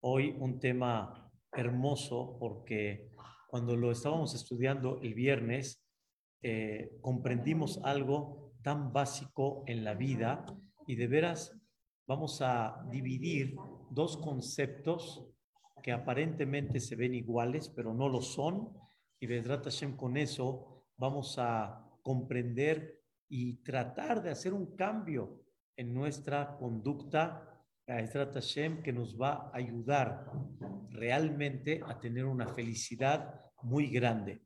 hoy un tema hermoso porque cuando lo estábamos estudiando el viernes, eh, comprendimos algo tan básico en la vida y de veras vamos a dividir dos conceptos que aparentemente se ven iguales, pero no lo son. Y Vedrat Hashem con eso vamos a comprender y tratar de hacer un cambio en nuestra conducta Hashem que nos va a ayudar realmente a tener una felicidad muy grande.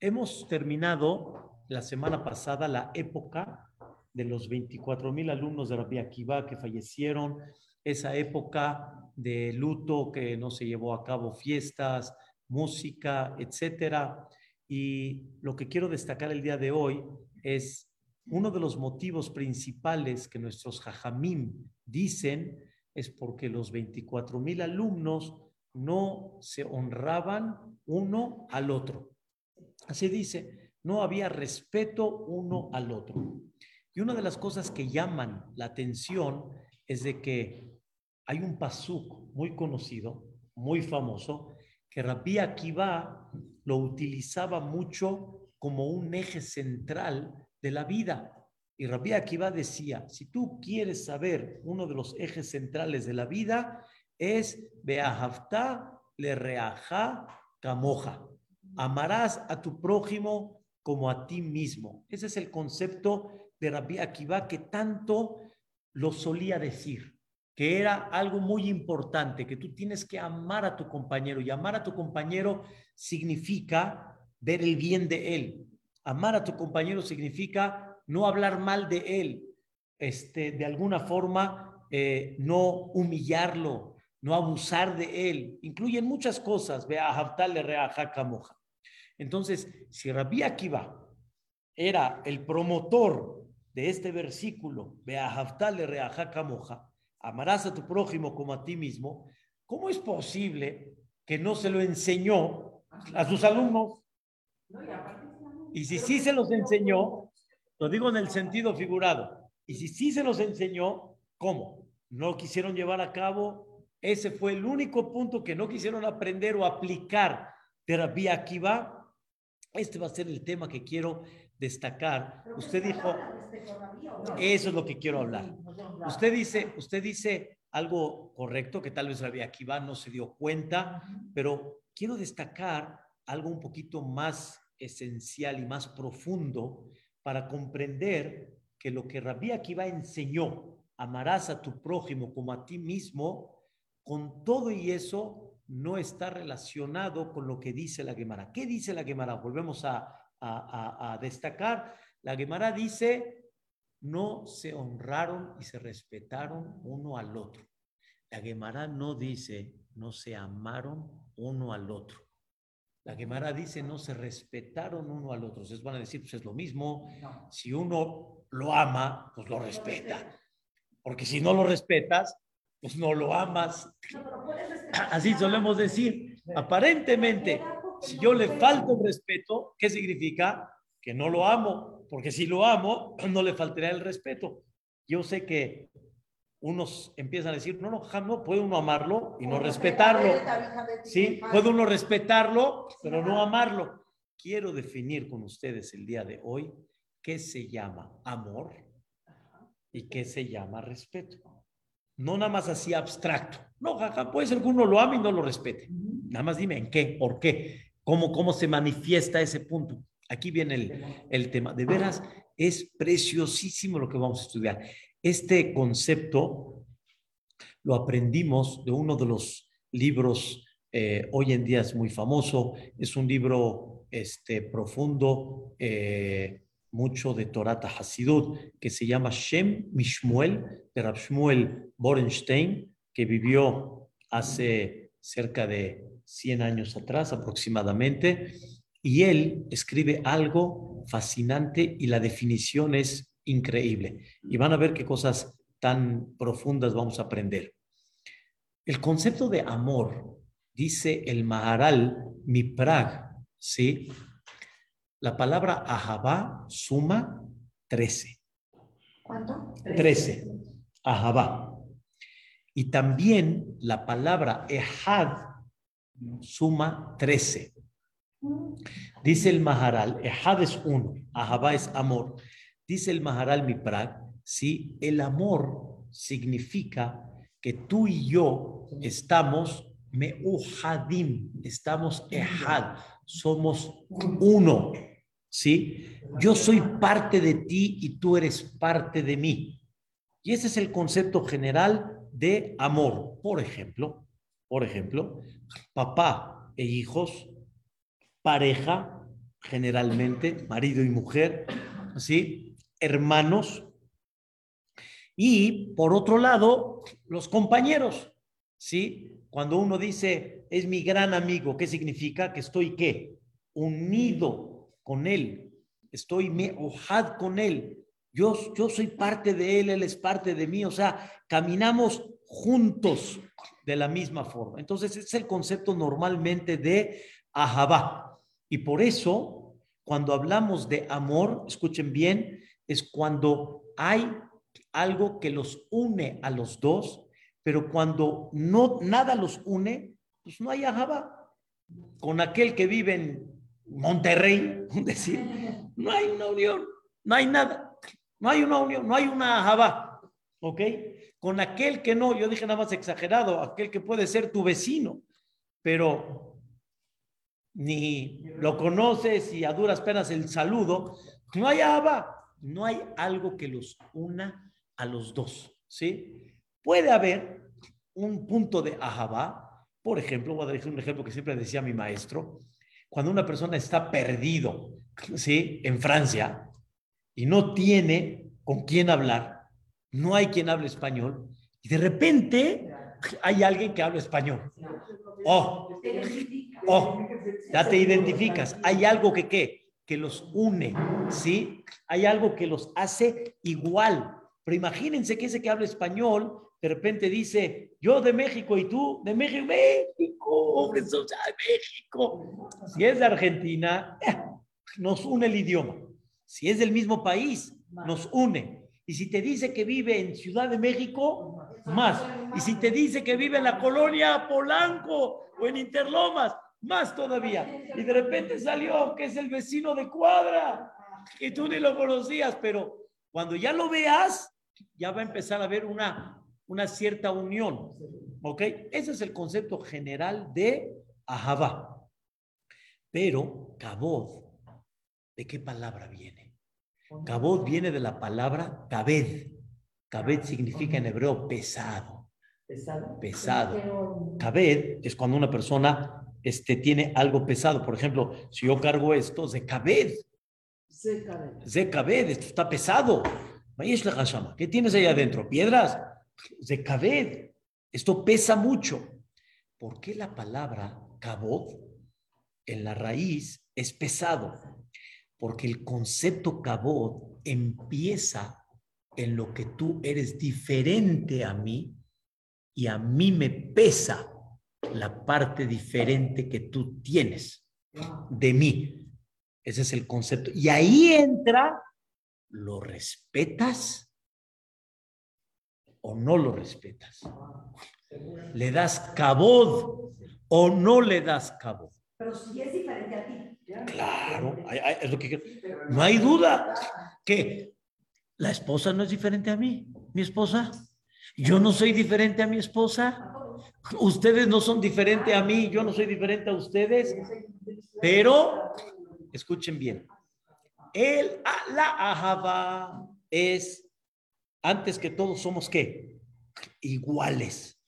Hemos terminado la semana pasada la época de los 24 mil alumnos de Rabbi Akiva que fallecieron, esa época de luto que no se llevó a cabo fiestas, música, etcétera. Y lo que quiero destacar el día de hoy es uno de los motivos principales que nuestros jajamim dicen es porque los 24 mil alumnos no se honraban uno al otro. Así dice, no había respeto uno al otro. Y una de las cosas que llaman la atención es de que hay un pasuk muy conocido, muy famoso, que Rabbi Akiva lo utilizaba mucho como un eje central de la vida. Y Rabbi Akiva decía, si tú quieres saber uno de los ejes centrales de la vida, es Beahavta le reaja. Amarás a tu prójimo como a ti mismo. Ese es el concepto de Rabbi Akiva que tanto lo solía decir, que era algo muy importante, que tú tienes que amar a tu compañero. Y amar a tu compañero significa ver el bien de él, Amar a tu compañero significa no hablar mal de él, este, de alguna forma eh, no humillarlo, no abusar de él. Incluyen muchas cosas. Ve a Reaja Moja. Entonces, si Rabbi Akiva era el promotor de este versículo, ve a Moja, amarás a tu prójimo como a ti mismo, ¿cómo es posible que no se lo enseñó a sus alumnos? Y si sí se los enseñó, lo digo en el sentido figurado, y si sí se los enseñó, ¿cómo? No quisieron llevar a cabo, ese fue el único punto que no quisieron aprender o aplicar terapia aquí va. Este va a ser el tema que quiero destacar. Usted dijo, eso es lo que quiero hablar. Usted dice, usted dice algo correcto que tal vez Rabbi Akiva no se dio cuenta, pero quiero destacar algo un poquito más esencial y más profundo para comprender que lo que Rabbi Akiva enseñó, amarás a tu prójimo como a ti mismo, con todo y eso no está relacionado con lo que dice la Gemara. ¿Qué dice la Gemara? Volvemos a, a, a destacar. La Gemara dice, no se honraron y se respetaron uno al otro. La Gemara no dice, no se amaron uno al otro. La Gemara dice, no se respetaron uno al otro. Ustedes van a decir, pues es lo mismo. Si uno lo ama, pues lo respeta. Porque si no lo respetas, pues no lo amas. Así solemos decir. Aparentemente, si yo le falto el respeto, ¿qué significa? Que no lo amo. Porque si lo amo, no le faltaría el respeto. Yo sé que unos empiezan a decir, no, no, no, puede uno amarlo y no respetarlo. Sí, puede uno respetarlo, pero no amarlo. Quiero definir con ustedes el día de hoy qué se llama amor y qué se llama respeto. No nada más así abstracto. No, jaja, puede ser que uno lo ame y no lo respete. Nada más dime en qué, por qué, cómo, cómo se manifiesta ese punto. Aquí viene el, el tema. De veras, es preciosísimo lo que vamos a estudiar. Este concepto lo aprendimos de uno de los libros, eh, hoy en día es muy famoso, es un libro este, profundo, eh, mucho de Torata Hasidut, que se llama Shem Mishmuel, de Rab Shmuel Borenstein, que vivió hace cerca de 100 años atrás aproximadamente, y él escribe algo fascinante y la definición es increíble. Y van a ver qué cosas tan profundas vamos a aprender. El concepto de amor, dice el Maharal Miprag, ¿sí? La palabra ahabá suma 13. ¿Cuánto? 13. Ahabá. Y también la palabra ehad suma 13. Dice el Maharal, ehad es uno, ahabá es amor. Dice el Maharal Miprag, ¿sí? el amor significa que tú y yo estamos meuhadim, estamos ehad, somos uno, ¿sí? Yo soy parte de ti y tú eres parte de mí. Y ese es el concepto general de amor. Por ejemplo, por ejemplo, papá e hijos, pareja, generalmente, marido y mujer, ¿sí? Hermanos. Y por otro lado, los compañeros, ¿sí? Cuando uno dice, es mi gran amigo, ¿qué significa? Que estoy, ¿qué? Unido con él. Estoy me ojad con él. Yo, yo soy parte de él, él es parte de mí. O sea, caminamos juntos de la misma forma. Entonces, es el concepto normalmente de ahabá. Y por eso, cuando hablamos de amor, escuchen bien, es cuando hay algo que los une a los dos pero cuando no, nada los une, pues no hay ajaba. Con aquel que vive en Monterrey, decir, no hay una unión, no hay nada, no hay una unión, no hay una ajaba. ¿Ok? Con aquel que no, yo dije nada más exagerado, aquel que puede ser tu vecino, pero ni lo conoces y a duras penas el saludo, no hay ajaba, no hay algo que los una a los dos, ¿sí? Puede haber un punto de ahabá, por ejemplo, voy a decir un ejemplo que siempre decía mi maestro, cuando una persona está perdido, ¿sí? En Francia y no tiene con quién hablar, no hay quien hable español, y de repente hay alguien que habla español. Oh, oh, ya te identificas. Hay algo que qué, que los une, ¿sí? Hay algo que los hace igual. Pero imagínense que ese que habla español de repente dice, yo de México y tú de México, México, México. Si es de Argentina, eh, nos une el idioma. Si es del mismo país, nos une. Y si te dice que vive en Ciudad de México, más. Y si te dice que vive en la colonia Polanco o en Interlomas, más todavía. Y de repente salió que es el vecino de cuadra y tú ni lo conocías, pero cuando ya lo veas, ya va a empezar a haber una una cierta unión. ¿Ok? Ese es el concepto general de Ahabá. Pero Kabod, ¿de qué palabra viene? Kabod viene de la palabra Kabed. Kabed significa en hebreo pesado. Pesado. Pesado. Kabed es cuando una persona este, tiene algo pesado. Por ejemplo, si yo cargo esto, de Kabed. De Kabed, esto está pesado. ¿Qué tienes ahí adentro? ¿Piedras? de cabed. Esto pesa mucho. ¿Por qué la palabra cabod en la raíz es pesado? Porque el concepto cabod empieza en lo que tú eres diferente a mí y a mí me pesa la parte diferente que tú tienes de mí. Ese es el concepto. Y ahí entra, ¿lo respetas? o no lo respetas. Le das cabod o no le das cabod. Pero si es diferente a ti. Claro, es lo que no hay duda que la esposa no es diferente a mí, mi esposa. Yo no soy diferente a mi esposa. Ustedes no son diferentes a mí, yo no soy diferente a ustedes. Pero escuchen bien. El la ahaba es antes que todos somos qué? Iguales.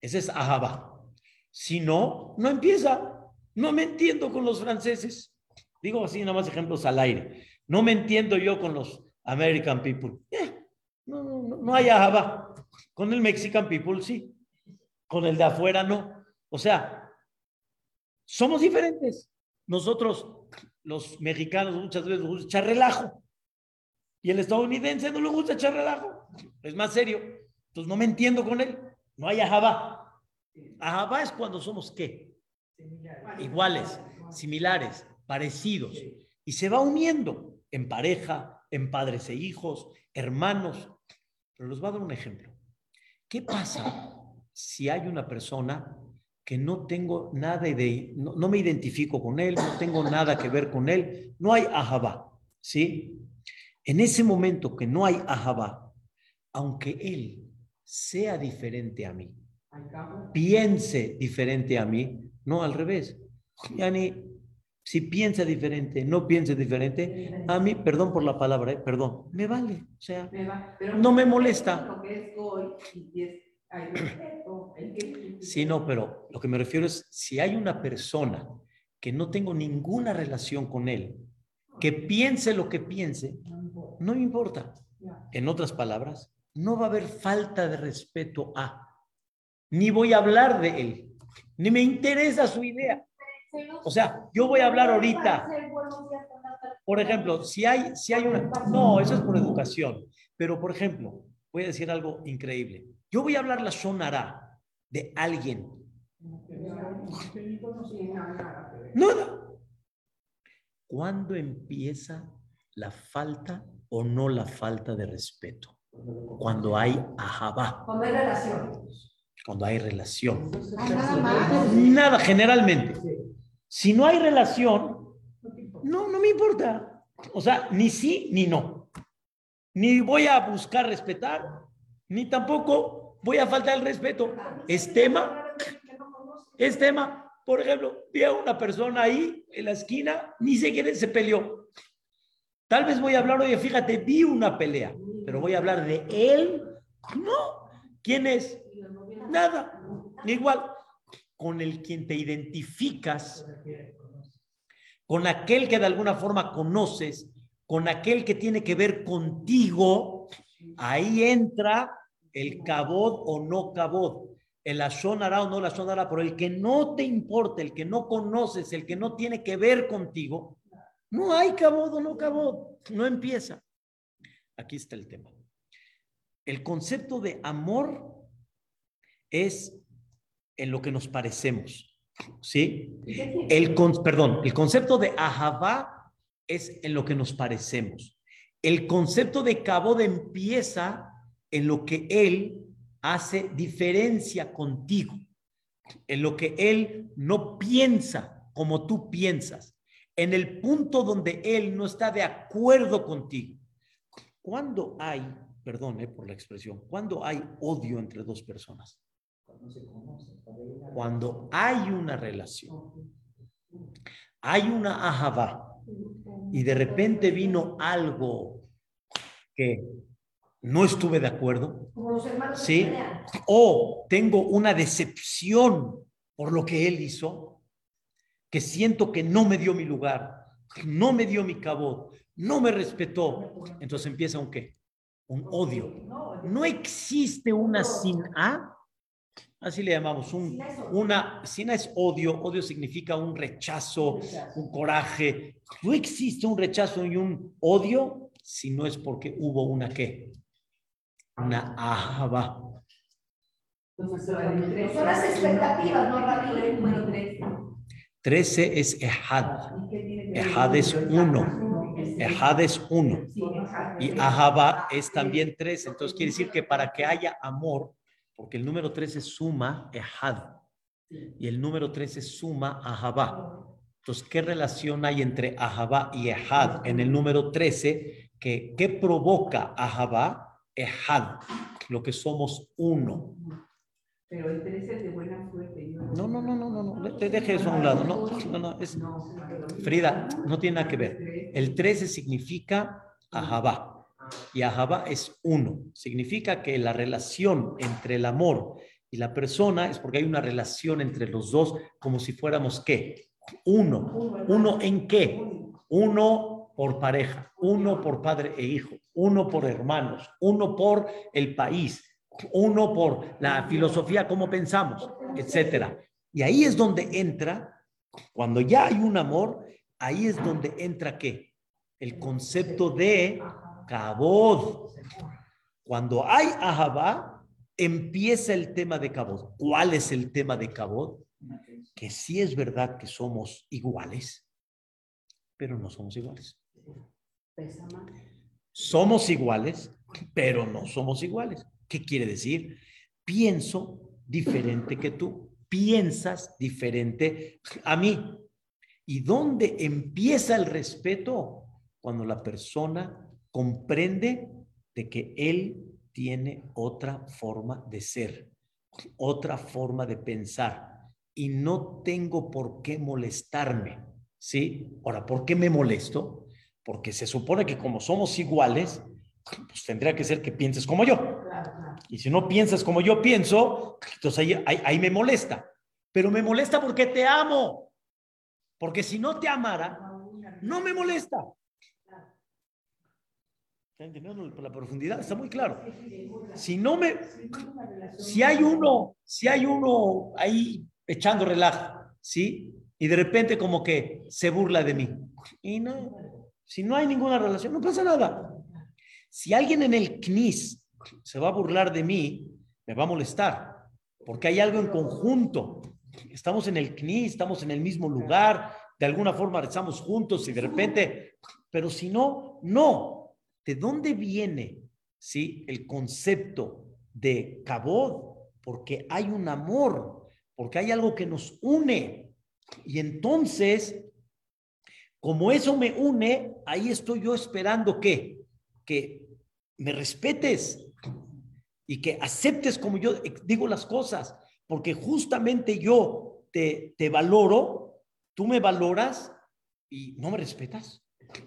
Ese es Ahaba. Si no, no empieza. No me entiendo con los franceses. Digo así, nada más ejemplos al aire. No me entiendo yo con los American people. Eh, no, no, no hay Ahaba. Con el Mexican people sí. Con el de afuera no. O sea, somos diferentes. Nosotros, los mexicanos, muchas veces nos gusta echar relajo. Y el estadounidense no le gusta echar relajo. Es más serio. Entonces no me entiendo con él. No hay ajabá. Ajabá es cuando somos qué? Iguales, similares, parecidos. Y se va uniendo en pareja, en padres e hijos, hermanos. Pero les voy a dar un ejemplo. ¿qué pasa si hay una persona que no tengo nada de, no, no me identifico con él, no tengo nada que ver con él, no hay ahabá, ¿sí? En ese momento que no hay ahabá, aunque él sea diferente a mí, piense diferente a mí, no al revés. Yani, si piensa diferente, no piense diferente, a mí, perdón por la palabra, eh, perdón, me vale, o sea, no me molesta. Sí, no, pero lo que me refiero es, si hay una persona que no tengo ninguna relación con él, que piense lo que piense, no me importa. En otras palabras, no va a haber falta de respeto a, ni voy a hablar de él, ni me interesa su idea. O sea, yo voy a hablar ahorita. Por ejemplo, si hay, si hay una... No, eso es por educación. Pero, por ejemplo, voy a decir algo increíble. Yo voy a hablar la sonará de alguien. Nada. ¿Cuándo empieza la falta o no la falta de respeto? Cuando hay ajabá. Cuando hay relación. Cuando hay relación. Nada, generalmente. Si no hay relación, no, no me importa. O sea, ni sí ni no. Ni voy a buscar respetar, ni tampoco voy a faltar el respeto. Es tema. Es tema. Por ejemplo, vi a una persona ahí en la esquina, ni sé quién se peleó. Tal vez voy a hablar, oye, fíjate, vi una pelea, pero voy a hablar de él. No. ¿Quién es? Nada. Igual, con el quien te identificas, con aquel que de alguna forma conoces, con aquel que tiene que ver contigo, ahí entra el cabod o no cabod el sonará o no la sonará, pero el que no te importa, el que no conoces, el que no tiene que ver contigo, no hay cabod o no cabod, no empieza. Aquí está el tema. El concepto de amor es en lo que nos parecemos, ¿sí? El perdón, el concepto de ahabá es en lo que nos parecemos. El concepto de cabod empieza en lo que él hace diferencia contigo, en lo que Él no piensa como tú piensas, en el punto donde Él no está de acuerdo contigo. Cuando hay, perdón eh, por la expresión, cuando hay odio entre dos personas, cuando hay una relación, hay una ajaba y de repente vino algo que no estuve de acuerdo, ¿sí? O tengo una decepción por lo que él hizo, que siento que no me dio mi lugar, no me dio mi cabo, no me respetó. Entonces empieza un qué? Un odio. No existe una sin A, así le llamamos, un, una, sin A es odio, odio significa un rechazo, un coraje. No existe un rechazo y un odio si no es porque hubo una qué? Una ahaba. Son las expectativas, no 13 es Ehad. Ehad es uno. Ehad es uno. Y Ahaba es también tres. Entonces quiere decir que para que haya amor, porque el número 13 suma Ehad. Y el número 13 suma Ahaba. Entonces, ¿qué relación hay entre Ahaba y Ehad en el número 13? Que, ¿Qué provoca Ahaba? Ehad, lo que somos uno. Pero el 13 es de buena suerte. No, no, no, no, no, no, te deje eso a un lado. No, no, no, es, Frida, no tiene nada que ver. El 13 significa Ahabá. Y Ahabá es uno. Significa que la relación entre el amor y la persona es porque hay una relación entre los dos como si fuéramos qué? Uno. ¿Uno en qué? Uno por pareja, uno por padre e hijo, uno por hermanos, uno por el país, uno por la filosofía, cómo pensamos, etcétera. Y ahí es donde entra, cuando ya hay un amor, ahí es donde entra qué? El concepto de cabod. Cuando hay ahabá, empieza el tema de cabod. ¿Cuál es el tema de cabod? Que sí es verdad que somos iguales, pero no somos iguales. Somos iguales, pero no somos iguales. ¿Qué quiere decir? pienso diferente que tú, piensas diferente a mí. ¿Y dónde empieza el respeto? Cuando la persona comprende de que él tiene otra forma de ser, otra forma de pensar y no tengo por qué molestarme, ¿sí? Ahora, ¿por qué me molesto? Porque se supone que como somos iguales, pues tendría que ser que pienses como yo. Y si no piensas como yo pienso, entonces ahí, ahí, me molesta. Pero me molesta porque te amo. Porque si no te amara, no me molesta. ¿Está entendiendo la profundidad? Está muy claro. Si no me, si hay uno, si hay uno ahí echando relajo, ¿sí? Y de repente como que se burla de mí. Y no, si no hay ninguna relación, no pasa nada. Si alguien en el CNIS se va a burlar de mí, me va a molestar, porque hay algo en conjunto. Estamos en el CNIS, estamos en el mismo lugar, de alguna forma rezamos juntos y de repente, pero si no, no. ¿De dónde viene, sí, el concepto de cabod? Porque hay un amor porque hay algo que nos une. Y entonces, como eso me une, ahí estoy yo esperando que, que me respetes y que aceptes como yo digo las cosas, porque justamente yo te, te valoro, tú me valoras y no me respetas.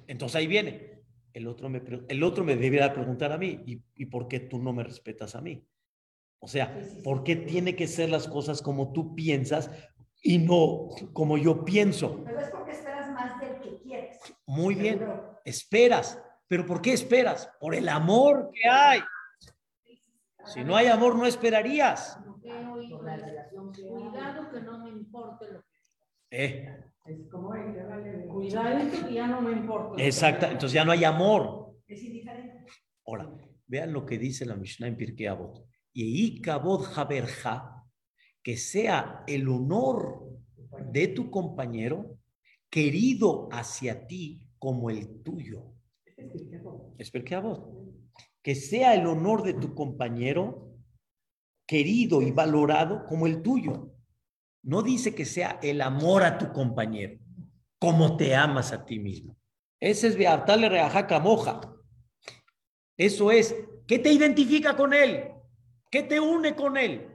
Entonces ahí viene. El otro me, el otro me debería preguntar a mí, ¿y, ¿y por qué tú no me respetas a mí? O sea, ¿por qué tiene que ser las cosas como tú piensas y no como yo pienso? Pero es porque esperas más del que quieres. Muy bien, esperas. ¿Pero por qué esperas? Por el amor que hay. Si no hay amor, no esperarías. Cuidado que no me importe lo que eh. Cuidado que ya no me importa. Exacto, entonces ya no hay amor. Es indiferente. Ahora, vean lo que dice la Mishnah en Pirkei Avot y Kabod Haberja, que sea el honor de tu compañero querido hacia ti como el tuyo. Es Que sea el honor de tu compañero querido y valorado como el tuyo. No dice que sea el amor a tu compañero, como te amas a ti mismo. Ese es Beartale Reajaca Moja. Eso es, ¿qué te identifica con él? ¿Qué te une con él?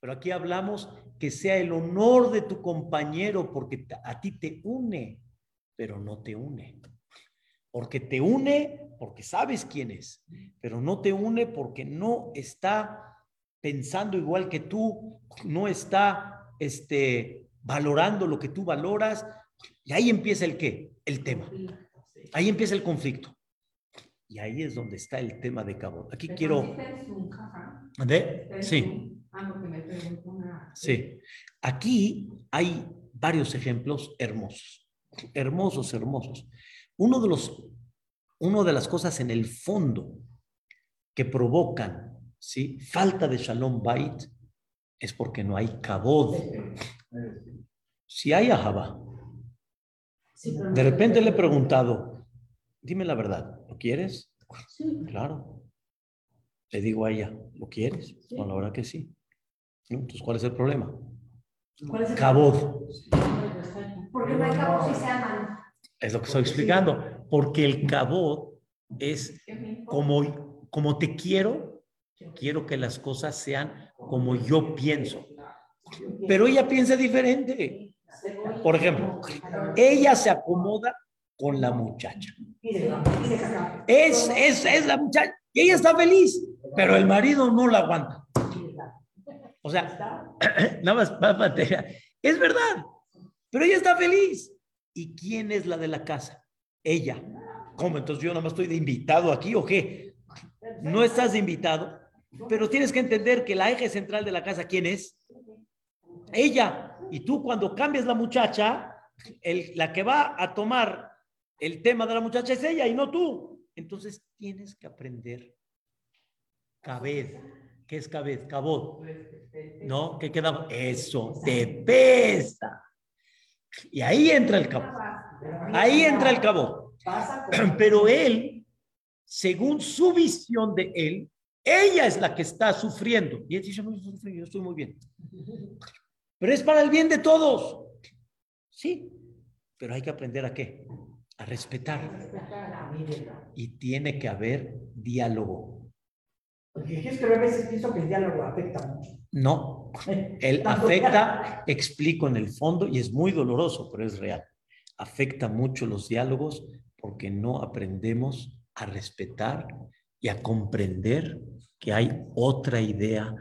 Pero aquí hablamos que sea el honor de tu compañero porque a ti te une, pero no te une. Porque te une porque sabes quién es, pero no te une porque no está pensando igual que tú, no está este, valorando lo que tú valoras. Y ahí empieza el qué? El tema. Ahí empieza el conflicto. Y ahí es donde está el tema de Cabo. Aquí quiero... ¿De? Sí. Sí. Aquí hay varios ejemplos hermosos. Hermosos, hermosos. Uno de los, uno de las cosas en el fondo que provocan, ¿sí? Falta de Shalom Bait es porque no hay cabod. Si hay ajaba. De repente le he preguntado, dime la verdad, ¿Lo quieres? Sí. Claro. Le digo a ella, ¿lo quieres? Bueno, la verdad que sí. Entonces, ¿cuál es el problema? ¿Cuál es el cabod. Porque no hay cabod si se aman. Es lo que estoy explicando. Porque el cabod es como, como te quiero, quiero que las cosas sean como yo pienso. Pero ella piensa diferente. Por ejemplo, ella se acomoda con la muchacha. Es, es, es la muchacha. Y ella está feliz, pero el marido no la aguanta. O sea, nada más, es verdad, pero ella está feliz. ¿Y quién es la de la casa? Ella. ¿Cómo? Entonces yo nada más estoy de invitado aquí o qué? No estás de invitado, pero tienes que entender que la eje central de la casa, ¿quién es? Ella. Y tú cuando cambias la muchacha, la que va a tomar el tema de la muchacha es ella y no tú. Entonces tienes que aprender cabez. ¿Qué es cabez? Cabot. ¿No? ¿Qué queda? Eso, te pesa. Y ahí entra el cabot. Ahí entra el cabot. Pero él, según su visión de él, Ella es la que está sufriendo. Y él dice, no, yo yo estoy muy bien. Pero es para el bien de todos. Sí, pero hay que aprender a qué? A respetar. Y tiene que haber diálogo. Porque es que a veces pienso que el diálogo afecta mucho. No, él afecta, explico en el fondo, y es muy doloroso, pero es real. Afecta mucho los diálogos porque no aprendemos a respetar y a comprender que hay otra idea,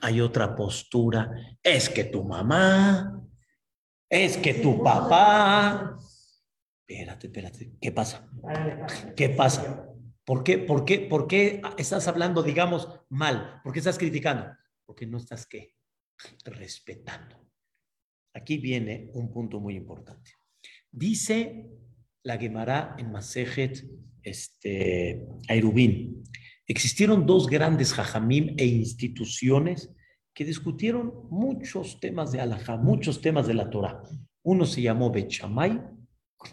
hay otra postura. Es que tu mamá, es que tu papá. Espérate, espérate. ¿Qué pasa? ¿Qué pasa? ¿Por qué, por, qué, ¿Por qué estás hablando, digamos, mal? ¿Por qué estás criticando? Porque no estás, ¿qué? Respetando. Aquí viene un punto muy importante. Dice la Gemara en Masejet este, Airubín. Existieron dos grandes jajamim e instituciones que discutieron muchos temas de Alajá, muchos temas de la Torah. Uno se llamó Bechamay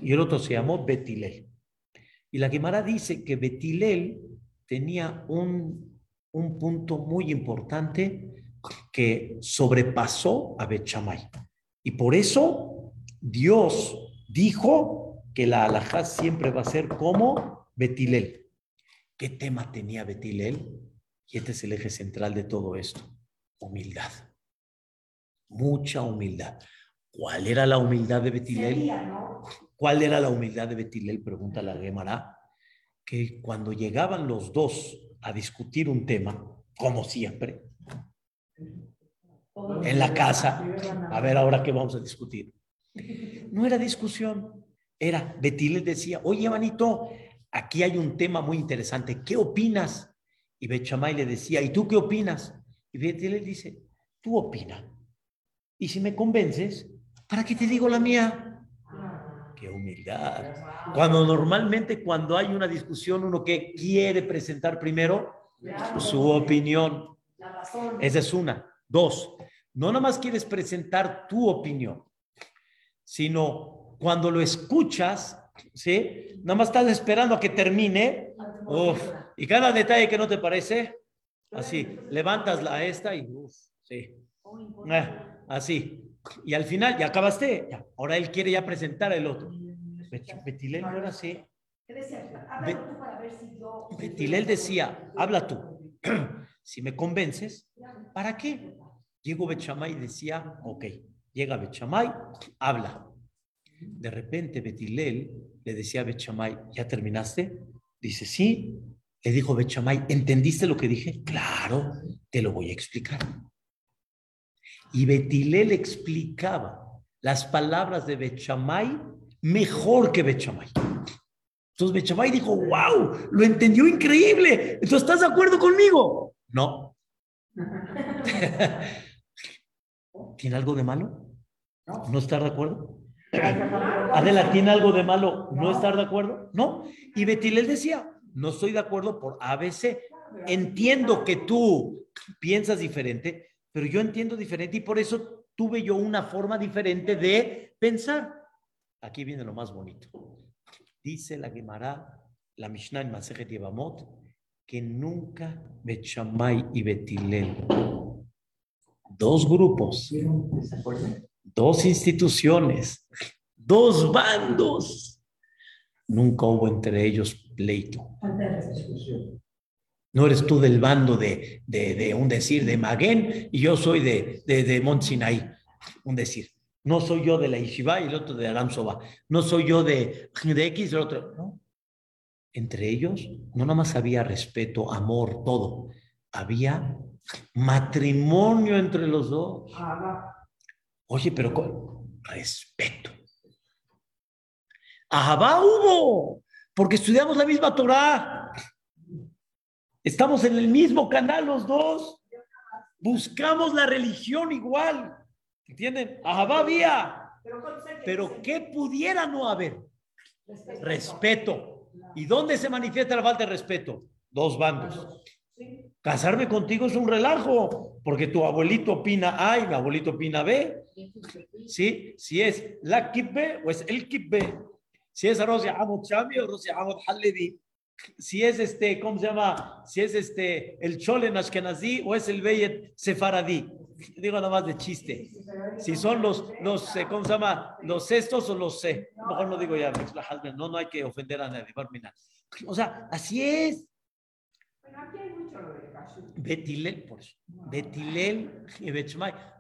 y el otro se llamó Betilel. Y la Gemara dice que Betilel tenía un, un punto muy importante que sobrepasó a Bechamay. Y por eso Dios dijo que la alajá siempre va a ser como Betilel. ¿Qué tema tenía Betilel? Y este es el eje central de todo esto. Humildad. Mucha humildad. ¿Cuál era la humildad de Betilel? ¿Cuál era la humildad de Betilel? Pregunta la Gemara. Que cuando llegaban los dos a discutir un tema, como siempre, en la casa, a ver ahora qué vamos a discutir. No era discusión, era, Betilel decía, oye, manito, aquí hay un tema muy interesante, ¿qué opinas? Y Bechamay le decía, ¿y tú qué opinas? Y Betilel dice, tú opina. Y si me convences, ¿para qué te digo la mía? Qué humildad. Cuando normalmente cuando hay una discusión, uno que quiere presentar primero su opinión. Esa es una. Dos, no nada más quieres presentar tu opinión, sino cuando lo escuchas, ¿sí? Nada más estás esperando a que termine. y cada detalle que no te parece, así, levantas la esta y, uf, sí. Ah, así. Y al final, ya acabaste. Ahora él quiere ya presentar el otro. Betilel no era así. Betilel decía, habla tú. si me convences, ¿para qué? Llegó Bechamay y decía, ok, Llega Bechamay, habla. De repente Betilel le decía a Bechamay, ¿ya terminaste? Dice, sí. Le dijo Bechamay, ¿entendiste lo que dije? Claro, te lo voy a explicar. Y Betilel explicaba las palabras de Bechamay mejor que Bechamay. Entonces Bechamay dijo, wow, lo entendió increíble. Entonces, ¿estás de acuerdo conmigo? No. ¿Tiene algo de malo? ¿No estar de acuerdo? Adela, ¿tiene algo de malo no estar de acuerdo? No. Y Betilel decía, no estoy de acuerdo por ABC. Entiendo que tú piensas diferente, pero yo entiendo diferente y por eso tuve yo una forma diferente de pensar. Aquí viene lo más bonito. Dice la Gemara, la Mishnah en Masejet Yevamot, que nunca Bechamay y Betilel, dos grupos, dos instituciones, dos bandos. Nunca hubo entre ellos pleito. No eres tú del bando de, de, un decir de Maguen y yo soy de, de, de Mont un decir. No soy yo de la Ishiva y el otro de Aram Soba. No soy yo de, de X y el otro. No. Entre ellos no nada más había respeto, amor, todo. Había matrimonio entre los dos. Oye, pero con respeto. Ahabá hubo, porque estudiamos la misma Torah. Estamos en el mismo canal los dos. Buscamos la religión igual. ¿Entienden? Había. Pero ¿qué pudiera no haber? Respeto. ¿Y dónde se manifiesta la falta de respeto? Dos bandos. Casarme contigo es un relajo, porque tu abuelito opina A y mi abuelito opina B. ¿Sí? Si es la kippe o es el kippe. Si es Rosia Amot Chami o Rosia Amot Halevi. Si es este, ¿cómo se llama? Si es este, el Cholen Ashkenazí o es el Beyet Sefaradí. Digo nada más de chiste. Si son los, los eh, ¿cómo se llama? Los estos o los C. Mejor no digo ya, no, no hay que ofender a nadie. O sea, así es. Betilel, por eso. Betilel.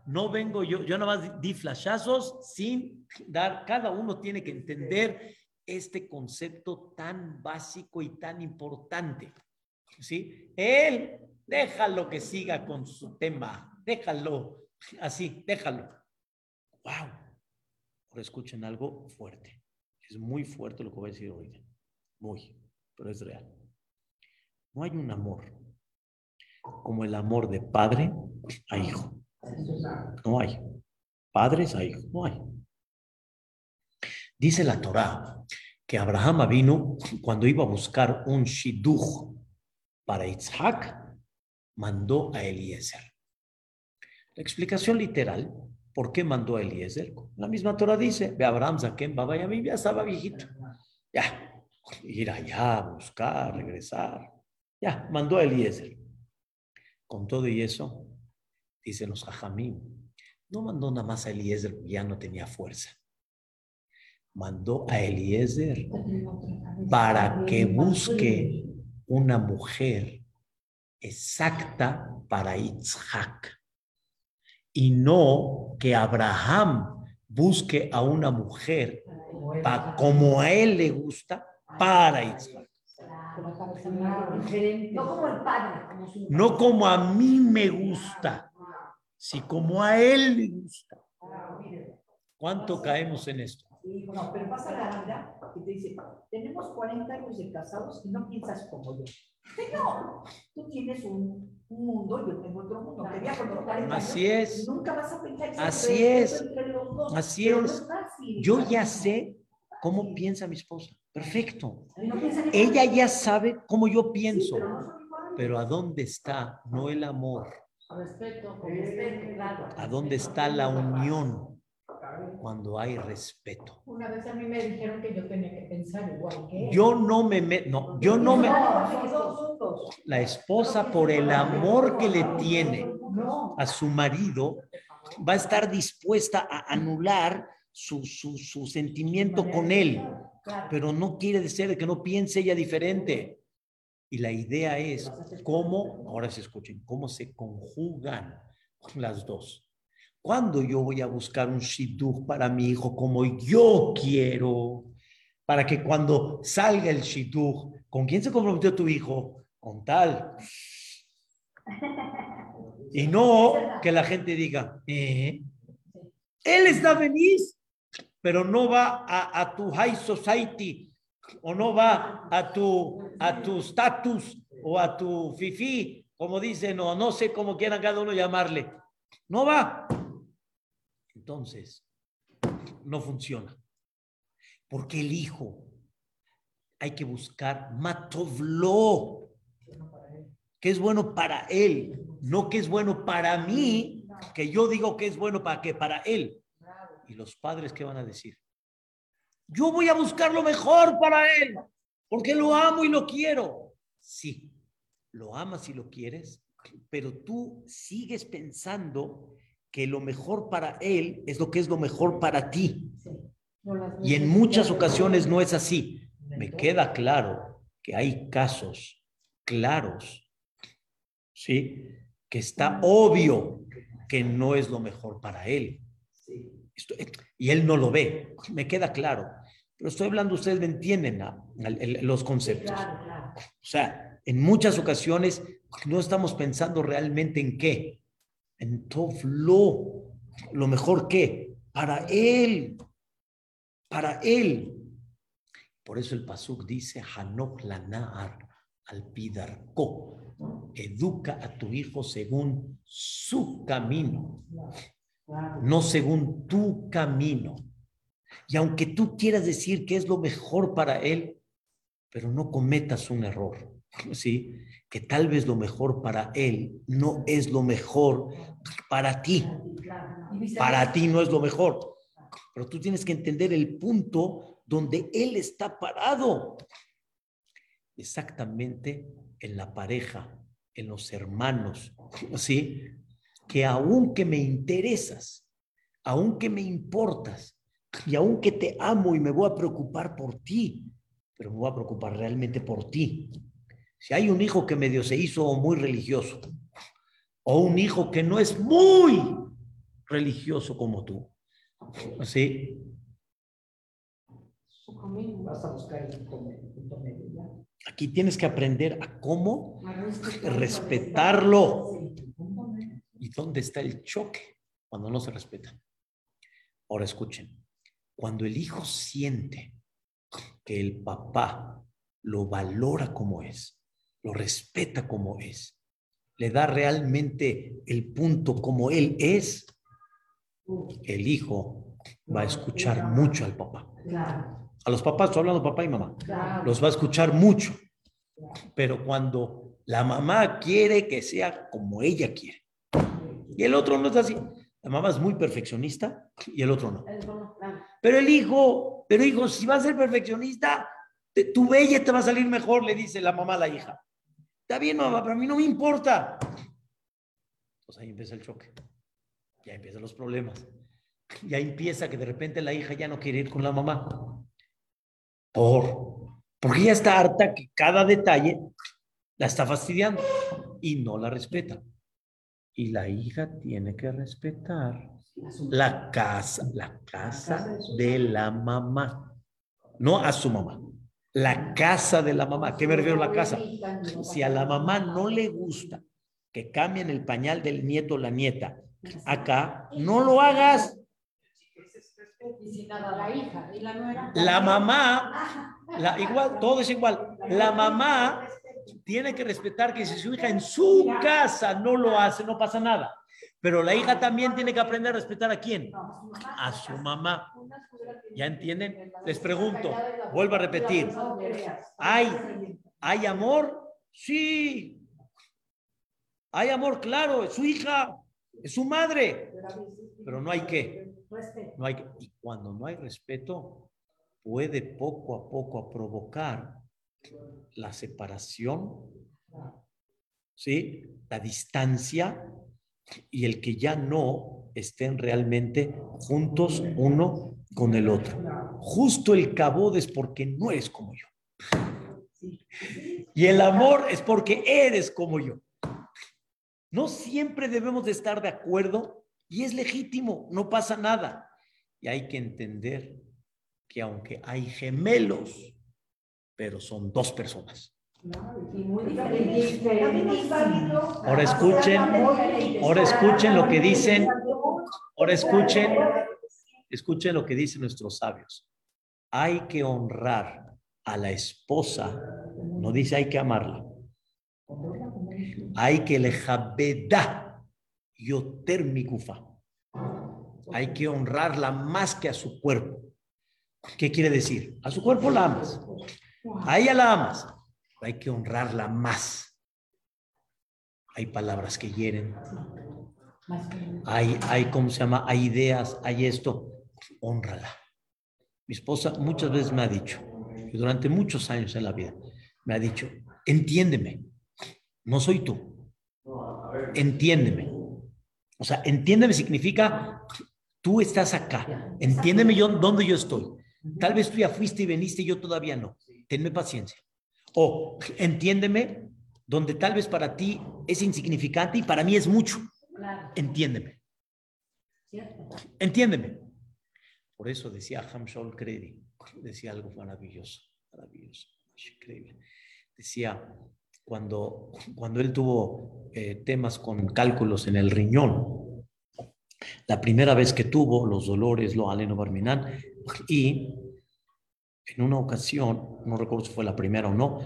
No vengo yo, yo nada más di flashazos sin dar, cada uno tiene que entender este concepto tan básico y tan importante. ¿Sí? Él, déjalo que siga con su tema, déjalo, así, déjalo. ¡Wow! Ahora escuchen algo fuerte. Es muy fuerte lo que voy a decir hoy. Muy, pero es real. No hay un amor como el amor de padre a hijo. No hay. Padres a hijos, no hay. Dice la Torá que Abraham vino cuando iba a buscar un shidduch para Isaac, mandó a Eliezer. La explicación literal, ¿por qué mandó a Eliezer? La misma Torah dice, ve Abraham, Zaken, Baba mí ya estaba viejito. Ya, ir allá, buscar, regresar. Ya, mandó a Eliezer. Con todo y eso, dicen los Jajamín, no mandó nada más a Eliezer, ya no tenía fuerza mandó a Eliezer para que busque una mujer exacta para Isaac y no que Abraham busque a una mujer como a él le gusta para Isaac. No como el padre. No como a mí me gusta, sino como a él le gusta. ¿Cuánto caemos en esto? No, pero pasa la vida y te dice, tenemos 40 años de casados y no piensas como yo. No, tú tienes un, un mundo, yo tengo otro mundo. Te viajo por 40 Así años, es. Nunca vas a pensar Así es. entre los dos, Así pero no es. Yo ya sé cómo piensa mi esposa. Perfecto. Y no Ella ya sabe cómo yo pienso. Pero no. Pero ¿a dónde está? No el amor. Respeto. Con respeto, claro. ¿A dónde está la unión? Cuando hay respeto. Una vez a mí me dijeron que yo tenía que pensar igual que él. Yo no me meto, no, yo no me, la esposa por el amor que le tiene a su marido, va a estar dispuesta a anular su, su, su sentimiento con él, pero no quiere decir que no piense ella diferente. Y la idea es cómo, ahora se escuchen, cómo se conjugan las dos. Cuando yo voy a buscar un shidduch para mi hijo como yo quiero, para que cuando salga el shidduch, ¿con quién se comprometió tu hijo? Con tal. Y no que la gente diga, "Eh, él está feliz, pero no va a, a tu high society o no va a tu a tu status o a tu fifi, como dicen, o no sé cómo quieran cada uno llamarle. No va. Entonces, no funciona. Porque el hijo hay que buscar matovlo, que es bueno para él, no que es bueno para mí, que yo digo que es bueno para que para él. ¿Y los padres qué van a decir? Yo voy a buscar lo mejor para él, porque lo amo y lo quiero. Sí, lo amas y lo quieres, pero tú sigues pensando que lo mejor para él es lo que es lo mejor para ti. Y en muchas ocasiones no es así. Me queda claro que hay casos claros, ¿sí? Que está obvio que no es lo mejor para él. Esto- y él no lo ve, me queda claro. Pero estoy hablando, ustedes me entienden los conceptos. O sea, en muchas ocasiones no estamos pensando realmente en qué. En lo, lo mejor que para él, para él. Por eso el pasuk dice Hanok lanar al pidarko. Educa a tu hijo según su camino, no según tu camino. Y aunque tú quieras decir que es lo mejor para él, pero no cometas un error, ¿sí? Que tal vez lo mejor para él no es lo mejor para ti. Para ti no es lo mejor. Pero tú tienes que entender el punto donde él está parado. exactamente en la pareja, en los hermanos, ¿sí? Que aunque me interesas, aunque me importas, y aunque te amo y me voy a preocupar por ti, pero me voy a preocupar realmente por ti. Si hay un hijo que medio se hizo muy religioso, o un hijo que no es muy religioso como tú, ¿sí? Vas a buscar el punto medio, punto medio, ya. Aquí tienes que aprender a cómo respetarlo. ¿Y dónde está el choque cuando no se respeta? Ahora escuchen, cuando el hijo siente que el papá lo valora como es, lo respeta como es, le da realmente el punto como él es, el hijo va a escuchar mucho al papá. A los papás, estoy hablando papá y mamá, los va a escuchar mucho. Pero cuando la mamá quiere que sea como ella quiere, y el otro no es así, la mamá es muy perfeccionista y el otro no. Pero el hijo, pero hijo, si vas a ser perfeccionista, tu bella te va a salir mejor, le dice la mamá a la hija. Está bien, mamá, pero a mí no me importa. Pues ahí empieza el choque. Ya empiezan los problemas. Ya empieza que de repente la hija ya no quiere ir con la mamá. Por, porque ella está harta que cada detalle la está fastidiando y no la respeta. Y la hija tiene que respetar la casa, la casa de la mamá, no a su mamá, la casa de la mamá. ¿Qué me refiero a la casa? Si a la mamá no le gusta que cambien el pañal del nieto o la nieta acá, no lo hagas. La mamá, la, igual, todo es igual. La mamá tiene que respetar que si su hija en su casa no lo hace, no pasa nada. Pero la hija también tiene que aprender a respetar a quién? A su mamá. ¿Ya entienden? Les pregunto, vuelvo a repetir. ¿Hay, ¿Hay amor? Sí. Hay amor, claro, es su hija, es su madre. Pero no hay qué. No hay y cuando no hay respeto, puede poco a poco provocar la separación, ¿sí? La distancia y el que ya no estén realmente juntos uno con el otro. Justo el cabod es porque no eres como yo. Y el amor es porque eres como yo. No siempre debemos de estar de acuerdo y es legítimo, no pasa nada. Y hay que entender que aunque hay gemelos, pero son dos personas. Y muy. Ahora escuchen, ahora escuchen lo que dicen, ahora escuchen, escuchen lo que dicen nuestros sabios. Hay que honrar a la esposa, no dice hay que amarla, hay que le jabeda yoter mikufa. Hay que honrarla más que a su cuerpo. ¿Qué quiere decir? A su cuerpo la amas, a ella la amas, hay que honrarla más. Hay palabras que hieren, hay, hay, ¿cómo se llama? Hay ideas, hay esto, honrala. Mi esposa muchas veces me ha dicho, y durante muchos años en la vida, me ha dicho, entiéndeme, no soy tú, entiéndeme. O sea, entiéndeme significa, tú estás acá, entiéndeme yo dónde yo estoy. Tal vez tú ya fuiste y veniste y yo todavía no. Tenme paciencia. O entiéndeme donde tal vez para ti es insignificante y para mí es mucho. Entiéndeme. Entiéndeme. Por eso decía Hamshol Kredi, decía algo maravilloso, maravilloso, increíble. Decía, cuando, cuando él tuvo eh, temas con cálculos en el riñón, la primera vez que tuvo los dolores, lo aleno barminan, y en una ocasión, no recuerdo si fue la primera o no,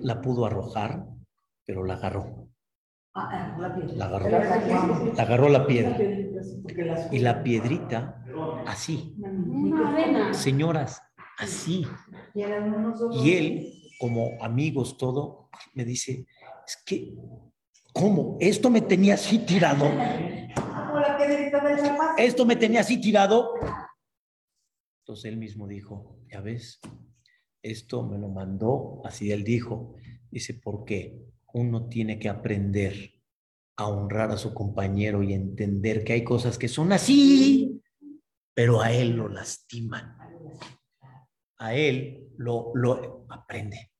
la pudo arrojar, pero la agarró, Ah, ah, la piel. la agarró, la agarró la piedra. Y la piedrita, así, señoras, así. Y él, como amigos, todo, me dice, es que, ¿cómo? Esto me tenía así tirado, Como la piedrita del zapato. esto me tenía así tirado. Entonces él mismo dijo, ya ves, esto me lo mandó, así él dijo, dice, porque uno tiene que aprender a honrar a su compañero y entender que hay cosas que son así, pero a él lo lastiman. A él lo, lo aprende.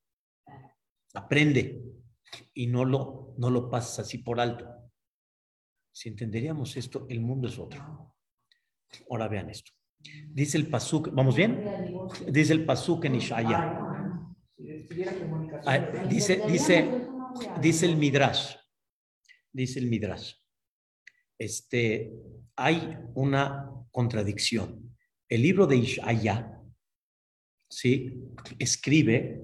Aprende y no lo, no lo pasas así por alto. Si entenderíamos esto, el mundo es otro. Ahora vean esto. Dice el Pasuk, ¿vamos bien? Dice el Pasuk en Ishaya. Dice, dice, dice el Midrash. Dice el Midrash. Este, hay una contradicción. El libro de Ishaya, ¿sí? Escribe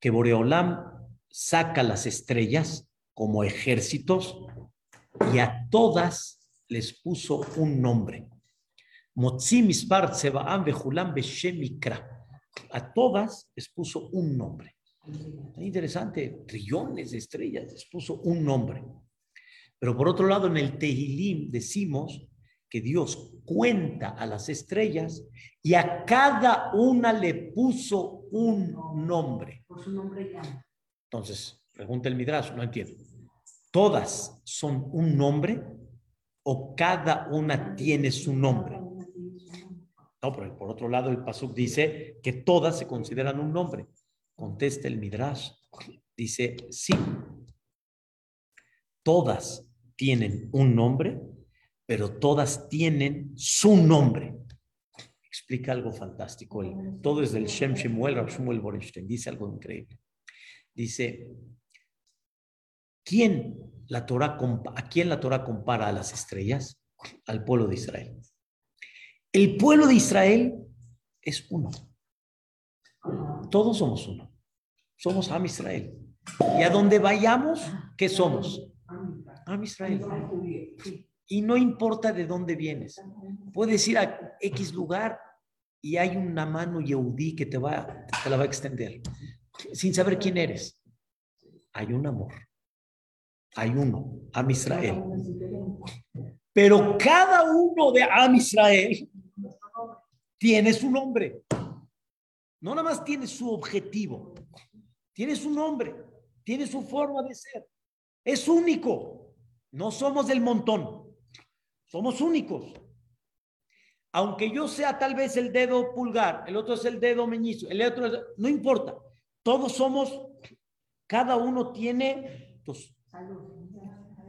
que Boreolam saca las estrellas como ejércitos y a todas les puso un nombre. A todas les puso un nombre. Es interesante, trillones de estrellas les puso un nombre. Pero por otro lado, en el Tehilim decimos que Dios cuenta a las estrellas y a cada una le puso un nombre. Por su nombre llama. Entonces, pregunta el Midrash, no entiendo. ¿Todas son un nombre o cada una tiene su nombre? No, pero por otro lado, el Pasuk dice que todas se consideran un nombre. Contesta el Midrash. Dice, sí, todas tienen un nombre, pero todas tienen su nombre. Explica algo fantástico. Todo es del Shem Shemuel, Shmuel Borenstein. Dice algo increíble. Dice, ¿quién la Torah, ¿a quién la Torah compara a las estrellas? Al pueblo de Israel. El pueblo de Israel es uno. Todos somos uno. Somos Am Israel. Y a donde vayamos, ¿qué somos? Am Israel. Y no importa de dónde vienes. Puedes ir a X lugar y hay una mano Yehudí que te, va, te la va a extender sin saber quién eres. Hay un amor. Hay uno, Am Israel. Pero cada uno de Am Israel tiene su nombre. No nada más tiene su objetivo, tiene su nombre, tiene su forma de ser. Es único. No somos del montón. Somos únicos. Aunque yo sea tal vez el dedo pulgar, el otro es el dedo meñizo, el otro es, no importa. Todos somos, cada uno tiene, pues,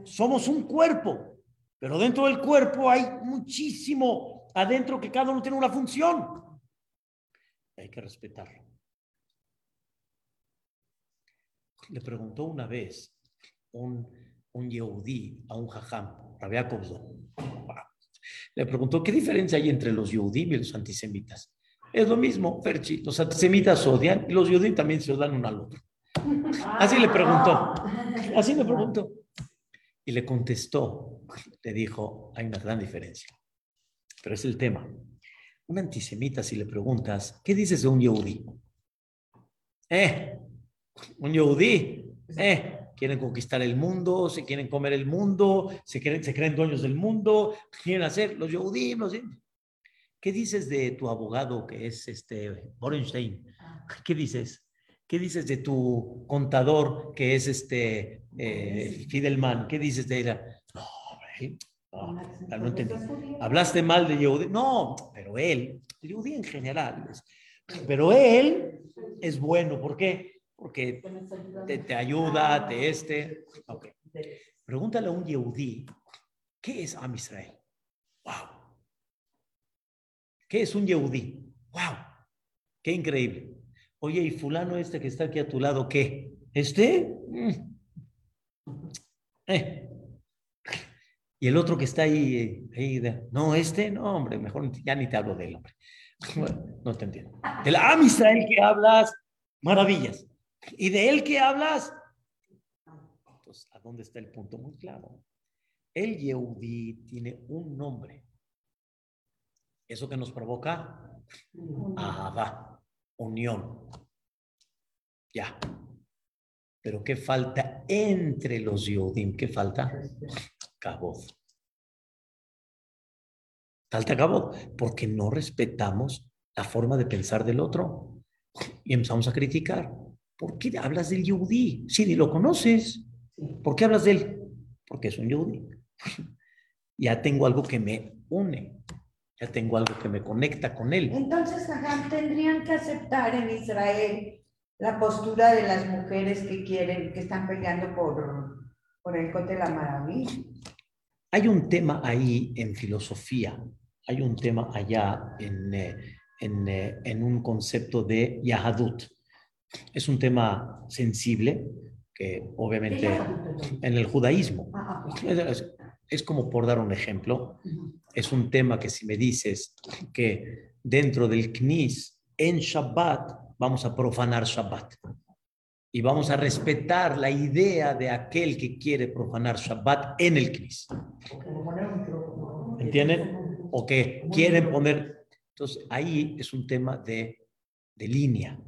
somos un cuerpo, pero dentro del cuerpo hay muchísimo adentro que cada uno tiene una función. Hay que respetarlo. Le preguntó una vez un, un Yehudí a un jajam, Rabia Le preguntó, ¿qué diferencia hay entre los Yehudí y los antisemitas? Es lo mismo, Ferchi. Los antisemitas odian y los judíos también se odian uno al otro. Así le preguntó. Así le preguntó. Y le contestó, le dijo, hay una gran diferencia. Pero es el tema. Un antisemita, si le preguntas, ¿qué dices de un yehudí? Eh, un yehudí, eh, quieren conquistar el mundo, se quieren comer el mundo, se, quieren, se creen dueños del mundo, quieren hacer los yehudí, los ¿Qué dices de tu abogado que es este Borenstein? Ah. ¿Qué dices? ¿Qué dices de tu contador que es este eh, Fidelman? ¿Qué dices de ella? No, hombre, no, no entendí. ¿Hablaste mal de Yehudi? No, pero él, Yehudi en general, pero él es bueno. ¿Por qué? Porque te, te ayuda, te este. Okay. Pregúntale a un Yehudi, ¿qué es Am Israel? Wow. ¿Qué es un Yehudí? ¡Wow! ¡Qué increíble! Oye, ¿y fulano este que está aquí a tu lado, qué? ¿Este? Mm. Eh. Y el otro que está ahí, no, este, no, hombre, mejor ya ni te hablo de él, hombre. no te entiendo. Del Am Israel que hablas, maravillas. Y de él que hablas, entonces, ¿a dónde está el punto? Muy claro. El Yehudí tiene un nombre ¿Eso que nos provoca? va, unión. Ya. Pero ¿qué falta entre los Yodim? ¿Qué falta? Cabot. Falta cabot, porque no respetamos la forma de pensar del otro. Y empezamos a criticar. ¿Por qué hablas del Yehudi? Si ni lo conoces. ¿Por qué hablas de él? Porque es un Yehudi. ya tengo algo que me une. Ya tengo algo que me conecta con él. Entonces, Jajam, tendrían que aceptar en Israel la postura de las mujeres que quieren, que están peleando por, por el Cote la Maravilla. Hay un tema ahí en filosofía, hay un tema allá en, eh, en, eh, en un concepto de Yahadut. Es un tema sensible que obviamente en el judaísmo. Ah, ah. Es, como por dar un ejemplo, es un tema que si me dices que dentro del CNIS en Shabbat vamos a profanar Shabbat y vamos a respetar la idea de aquel que quiere profanar Shabbat en el micrófono. ¿Entienden? O que quieren poner. Entonces ahí es un tema de, de línea,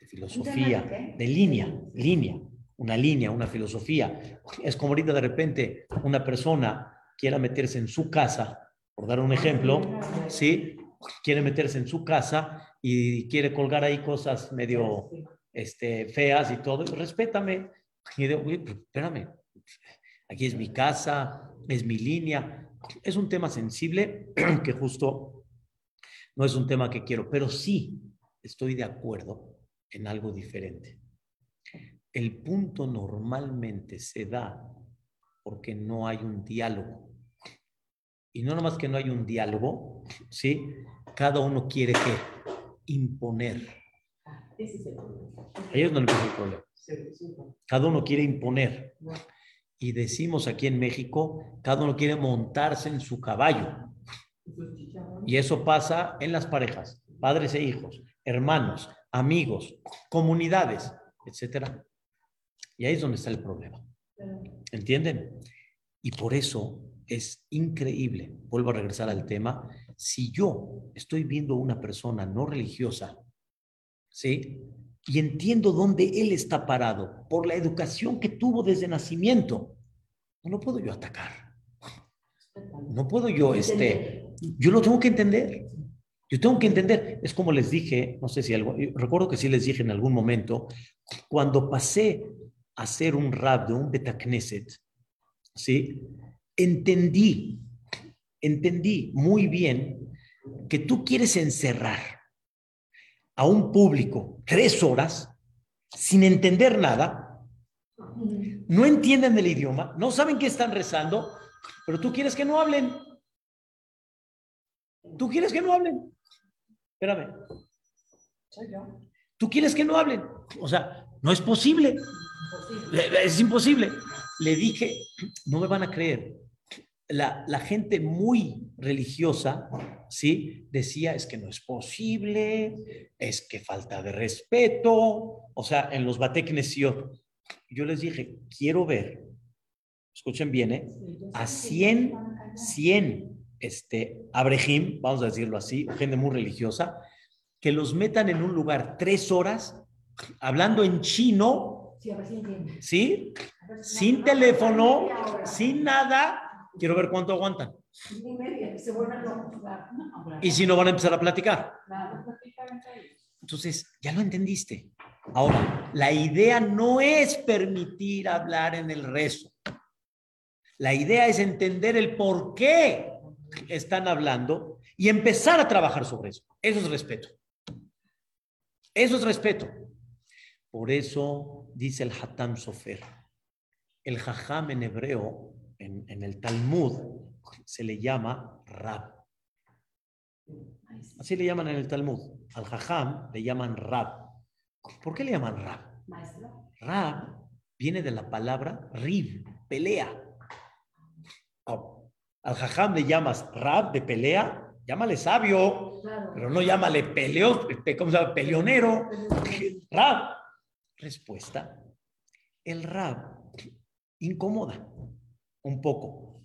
de filosofía, de línea, línea, una línea, una filosofía. Es como ahorita de repente una persona quiera meterse en su casa, por dar un ejemplo, ¿sí? Quiere meterse en su casa y quiere colgar ahí cosas medio este, feas y todo, respétame. Y "Oye, pero espérame, aquí es mi casa, es mi línea. Es un tema sensible que justo no es un tema que quiero, pero sí estoy de acuerdo en algo diferente. El punto normalmente se da porque no hay un diálogo. Y no nomás que no hay un diálogo, ¿sí? Cada uno quiere que imponer. Ese es el problema. Ahí es donde empieza el problema. Cada uno quiere imponer. Y decimos aquí en México, cada uno quiere montarse en su caballo. Y eso pasa en las parejas, padres e hijos, hermanos, amigos, comunidades, etcétera. Y ahí es donde está el problema. ¿Entienden? Y por eso es increíble, vuelvo a regresar al tema, si yo estoy viendo a una persona no religiosa, ¿sí? Y entiendo dónde él está parado por la educación que tuvo desde nacimiento, no puedo yo atacar. No puedo yo, este, yo lo tengo que entender. Yo tengo que entender. Es como les dije, no sé si algo, recuerdo que sí les dije en algún momento, cuando pasé a ser un rab de un Betacneset, ¿sí? Entendí, entendí muy bien que tú quieres encerrar a un público tres horas sin entender nada, no entienden el idioma, no saben qué están rezando, pero tú quieres que no hablen. Tú quieres que no hablen. Espérame. Tú quieres que no hablen. O sea, no es posible. Es imposible. Le dije, no me van a creer. La, la gente muy religiosa, ¿sí? Decía, es que no es posible, es que falta de respeto. O sea, en los bateknesiot, yo les dije, quiero ver, escuchen bien, ¿eh? A 100, 100, este, abrejim, vamos a decirlo así, gente muy religiosa, que los metan en un lugar tres horas, hablando en chino. ¿sí? Sin teléfono, sin nada. Quiero ver cuánto aguantan. Y media, se vuelven locos. Y si no van a empezar a platicar. Entonces, ya lo entendiste. Ahora, la idea no es permitir hablar en el rezo. La idea es entender el por qué están hablando y empezar a trabajar sobre eso. Eso es respeto. Eso es respeto. Por eso dice el Hatam Sofer. El Jajam en hebreo, en, en el Talmud, se le llama Rab. Así le llaman en el Talmud. Al Jajam le llaman Rab. ¿Por qué le llaman Rab? Maestro. Rab viene de la palabra rib, pelea. Oh, Al Jajam le llamas Rab de pelea, llámale sabio, Claro. pero no llámale peleo, pe- ¿cómo se llama? Peleonero. Rab. Respuesta. El Rab incomoda un poco,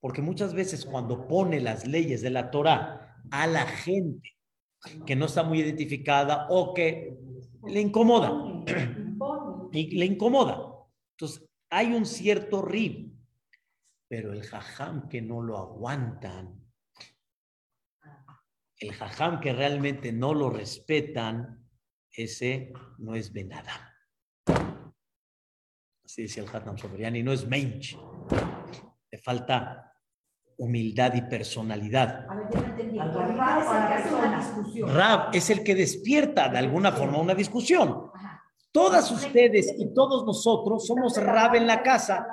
porque muchas veces cuando pone las leyes de la Torah a la gente que no está muy identificada o que le incomoda, y le incomoda. Entonces, hay un cierto rib, pero el jajam que no lo aguantan, el jajam que realmente no lo respetan, ese no es Benadam. Así dice el Hatam Sobriani, no es Mensch. Falta humildad y personalidad. A ver, no entendí. Rab es el que despierta de alguna forma una discusión. Todas ustedes y todos nosotros somos Rab en la casa.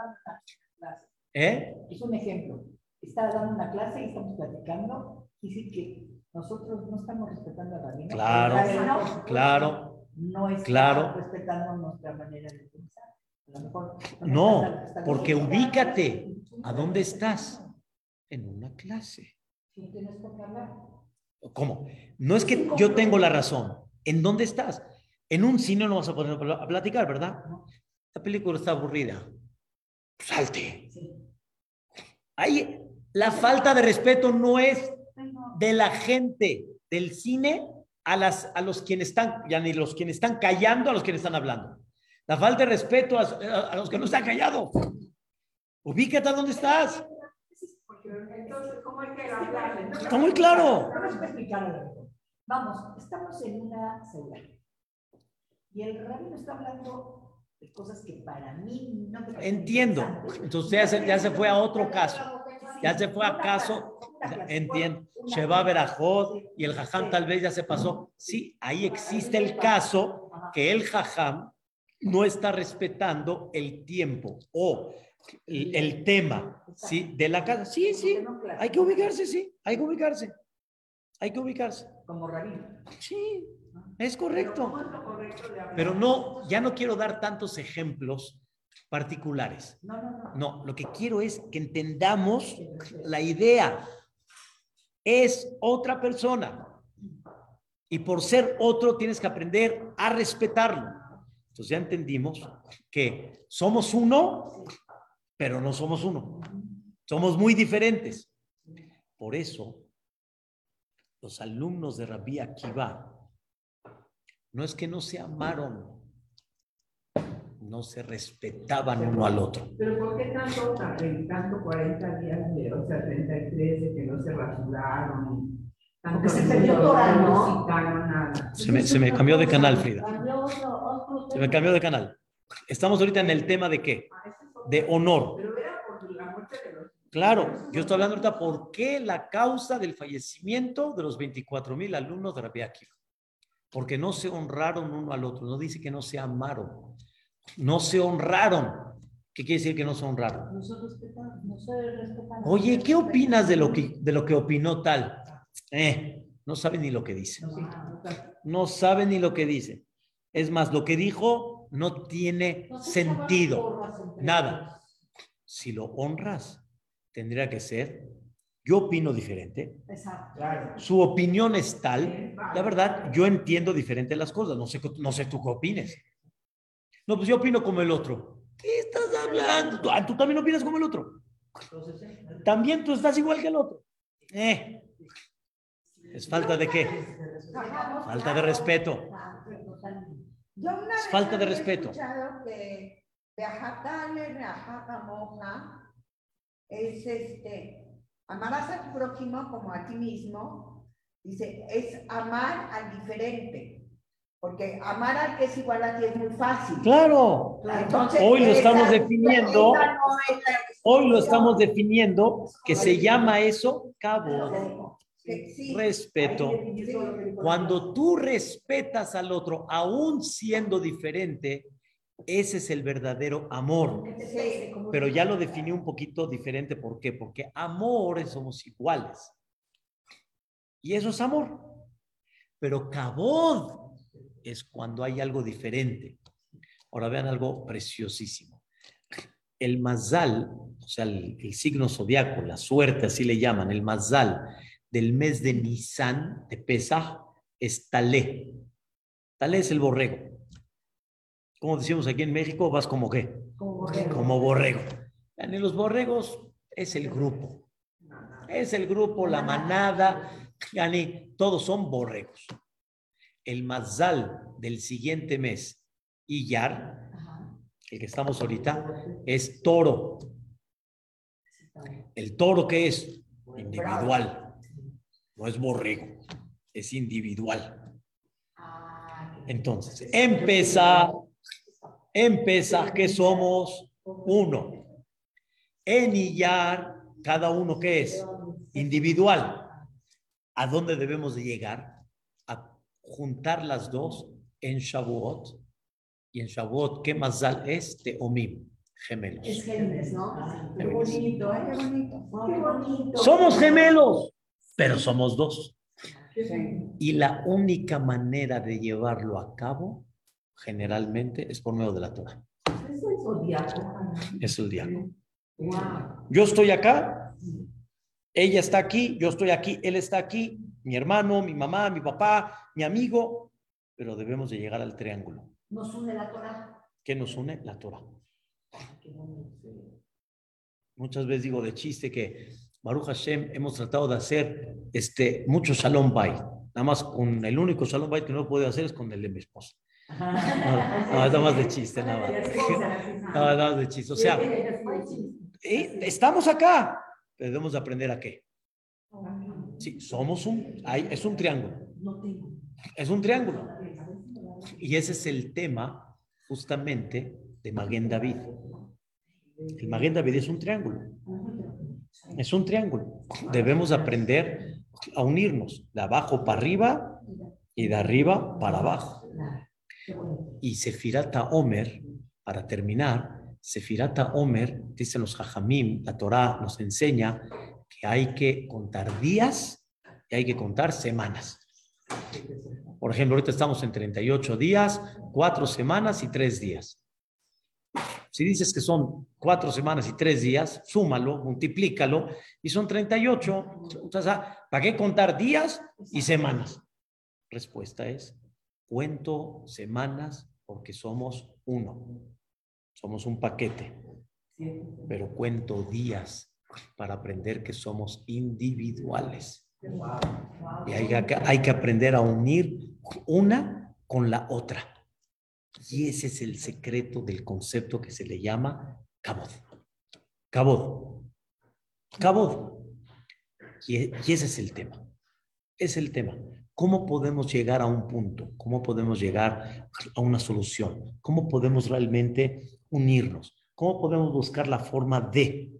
¿Eh? Es un ejemplo. Está dando una clase y estamos platicando. Dice que nosotros no estamos respetando a Rabino. Claro, supuesto, Claro. No está claro. respetando nuestra manera de pensar. A lo mejor No, está- porque ubícate. ¿A dónde estás? En una clase. ¿Cómo? No es que yo tengo la razón. ¿En dónde estás? En un cine no vas a poner a platicar, ¿verdad? La película está aburrida. Salte. Sí. Ahí, la falta de respeto no es de la gente del cine a, las, a los quienes están, ya ni los quienes están callando, a los quienes están hablando. La falta de respeto a, a- a los que no están callados. Ubícate a dónde estás. Entonces, ¿cómo hay que hablar? Está muy claro. Vamos a estamos en una célula. Y el rabino está hablando de cosas que para mí no me Entiendo. Entonces ya se, ya se fue a otro caso. Ya se fue a caso. Entiendo. Sheba Berajot y el jajam tal vez ya se pasó. Sí, ahí existe el caso que el jajam no está respetando el tiempo o el, el tema ¿sí? de la casa. Sí, sí, hay que ubicarse, sí, hay que ubicarse. Hay que ubicarse. Como rabino. Sí, es correcto. Pero no, ya no quiero dar tantos ejemplos particulares. No, no, no. No, lo que quiero es que entendamos la idea. Es otra persona. Y por ser otro tienes que aprender a respetarlo. Entonces ya entendimos que somos uno, pero no somos uno. Somos muy diferentes. Por eso, los alumnos de Rabbi Akiva no es que no se amaron, no se respetaban uno al otro. Pero ¿por qué tanto, tanto 40 días de, o sea, 33 de que no se rasuraron? Porque se perdió Torah, ¿no? Se me, se me cambió de canal, Frida. Se me cambió de canal. Estamos ahorita en el tema de qué? De honor. Pero era por la muerte de los... Claro, yo estoy hablando ahorita por qué la causa del fallecimiento de los 24 mil alumnos de Rabbi Akiva. Porque no se honraron uno al otro. No dice que no se amaron. No se honraron. ¿Qué quiere decir que no se honraron? No se respetaron, no se respetaron. Oye, ¿qué opinas de lo que, de lo que opinó tal? Eh, no sabe ni lo que dice. No sabe ni lo que dice. Es más, lo que dijo no tiene sentido. Nada. Si lo honras, tendría que ser, yo opino diferente, Exacto. Claro. su opinión es tal, la verdad, yo entiendo diferente las cosas, no sé, no sé tú qué opines. No, pues yo opino como el otro. ¿Qué estás hablando? ¿Tú, ah, tú también opinas como el otro. También tú estás igual que el otro. Eh, es falta de qué? Falta de respeto. Yo una Es vez falta de había respeto. escuchado que Moja, es este, amarás a tu prójimo como a ti mismo, dice, es amar al diferente. Porque amar al que es igual a ti es muy fácil. Claro, Entonces, Hoy lo estamos definiendo. no es hoy lo estamos definiendo que se llama eso cabo. Sí, Respeto. Cuando tú respetas al otro, aún siendo diferente, ese es el verdadero amor. Pero ya lo definí un poquito diferente. ¿Por qué? Porque amores somos iguales. Y eso es amor. Pero cabod es cuando hay algo diferente. Ahora vean algo preciosísimo. El mazal, o sea, el, el signo zodiaco, la suerte, así le llaman, el mazal del mes de Nisan, de Pesach, es Talé. Talé es el borrego. Como decimos aquí en México, vas como qué? Como borrego. En los borregos es el grupo. Es el grupo, la manada, todos son borregos. El mazal del siguiente mes, Iyar, el que estamos ahorita, es toro. El toro que es individual, no es borrego, es individual. Entonces, empezar, empezar que somos uno. Enillar, cada uno que es individual. ¿A dónde debemos de llegar? A juntar las dos en Shavuot. Y en Shavuot, ¿qué más es? Teomim, gemelos. Es genes, ¿no? Qué bonito, ¿eh? Qué bonito. Qué bonito. Somos gemelos, pero somos dos. Y la única manera de llevarlo a cabo, generalmente, es por medio de la Torah. Es el zodiaco. Es el diálogo. Yo estoy acá, ella está aquí, yo estoy aquí, él está aquí, mi hermano, mi mamá, mi papá, mi amigo, pero debemos de llegar al triángulo. Nos une la Torah. ¿Qué nos une? La Torah. Muchas veces digo de chiste que Baruch Hashem hemos tratado de hacer este, mucho Shalom Bait. Nada más con el único Shalom Bait que no puedo hacer es con el de mi esposa. No, nada más de chiste, nada más. No, nada más de chiste. O sea, estamos acá, pero debemos de aprender a qué. Sí, somos un, hay- es un triángulo, es un triángulo. Y ese es el tema justamente de Maguen David. El Maguen David es un triángulo. Es un triángulo. Debemos aprender a unirnos de abajo para arriba y de arriba para abajo. Y Sefirata Omer, para terminar, Sefirata Omer, dicen los Jajamim, la Torah nos enseña que hay que contar días y hay que contar semanas. Por ejemplo, ahorita estamos en 38 días, 4 semanas y 3 días. Si dices que son 4 semanas y 3 días, súmalo, multiplícalo y son 38. Entonces, ah, ¿para qué contar días y semanas? Respuesta es, cuento semanas porque somos uno. Somos un paquete. Pero cuento días para aprender que somos individuales. Y hay que, hay que aprender a unir una con la otra. Y ese es el secreto del concepto que se le llama cabod. Cabod. Cabod. Y, y ese es el tema. Es el tema. ¿Cómo podemos llegar a un punto? ¿Cómo podemos llegar a una solución? ¿Cómo podemos realmente unirnos? ¿Cómo podemos buscar la forma de?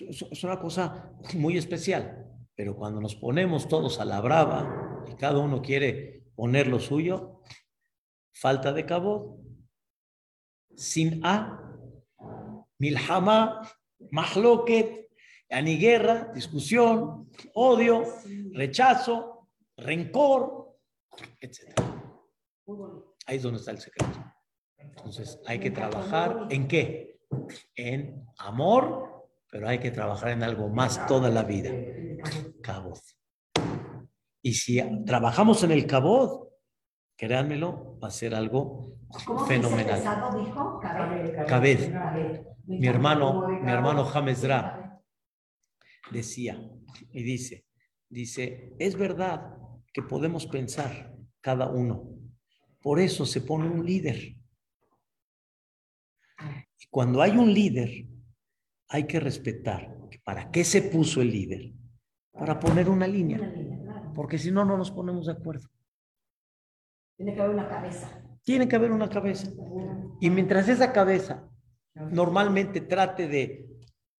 Es una cosa muy especial, pero cuando nos ponemos todos a la brava y cada uno quiere poner lo suyo, falta de cabo, sin A, milhama, mahloket, ani guerra, discusión, odio, rechazo, rencor, etc. Ahí es donde está el secreto. Entonces hay que trabajar en qué? En amor, pero hay que trabajar en algo más toda la vida. Cabod. Y si trabajamos en el cabod, créanmelo, va a ser algo ¿Cómo se dice fenomenal. pesado, dijo? Cabed. Mi hermano, mi hermano James Dra decía y dice, dice, es verdad que podemos pensar cada uno. Por eso se pone un líder. Y cuando hay un líder, hay que respetar para qué se puso el líder. Para poner una línea. Porque si no, no nos ponemos de acuerdo. Tiene que haber una cabeza. Tiene que haber una cabeza. Y mientras esa cabeza normalmente trate de,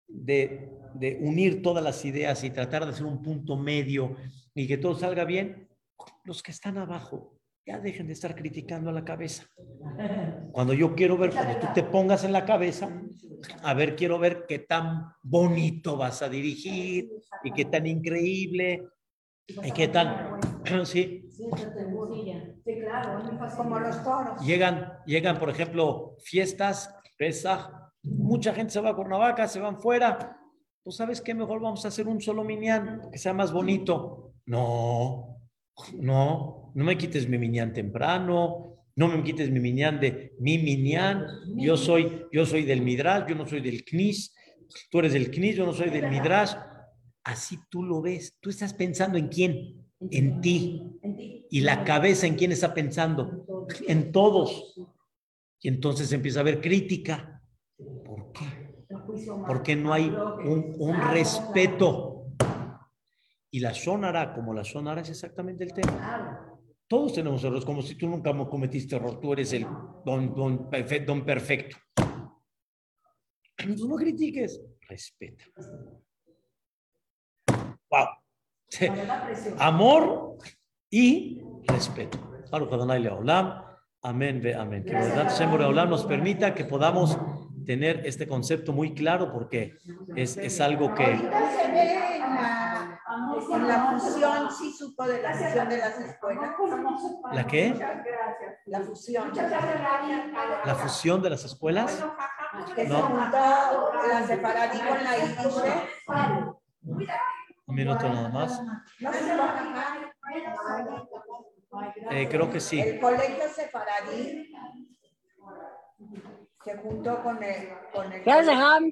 de, de unir todas las ideas y tratar de hacer un punto medio y que todo salga bien, los que están abajo ya dejen de estar criticando a la cabeza. Cuando yo quiero ver, cuando tú te pongas en la cabeza, a ver, quiero ver qué tan bonito vas a dirigir y qué tan increíble y qué tan... Sí, claro. es muy fácil. Como los toros. Llegan, llegan, por ejemplo, fiestas, Pesaj, mucha gente se va a Cuernavaca, se van fuera. Pues, ¿sabes qué? Mejor vamos a hacer un solo minyan, que sea más bonito. No, no, no me quites mi minyan temprano, no me quites mi minyan de mi minyan. Yo soy, yo soy del Midrash, yo no soy del Knis. Tú eres del Knis, yo no soy del Midrash. Así tú lo ves. Tú estás pensando en quién, en ti. Y la cabeza en quién está pensando, en todos. Y entonces empieza a haber crítica. ¿Por qué? Porque no hay un, respeto. Y la sonara, como la sonara, es exactamente el tema. Todos tenemos errores, como si tú nunca cometiste error, tú eres el don, don, don perfecto. No critiques, respeta. Wow. Amor y respeto. Amén, ve amén. Que verdad Shem Adonai. Olam nos permita que podamos tener este concepto muy claro porque es, es algo que Ahorita se ve en la, fusión, sí supo de la fusión de las escuelas. ¿La qué? La fusión. la fusión de las escuelas. Que se juntó la separadí con la. Un minuto nada más. No se va a bajar. Eh, creo que sí. El colegio separadí se juntó con el, con el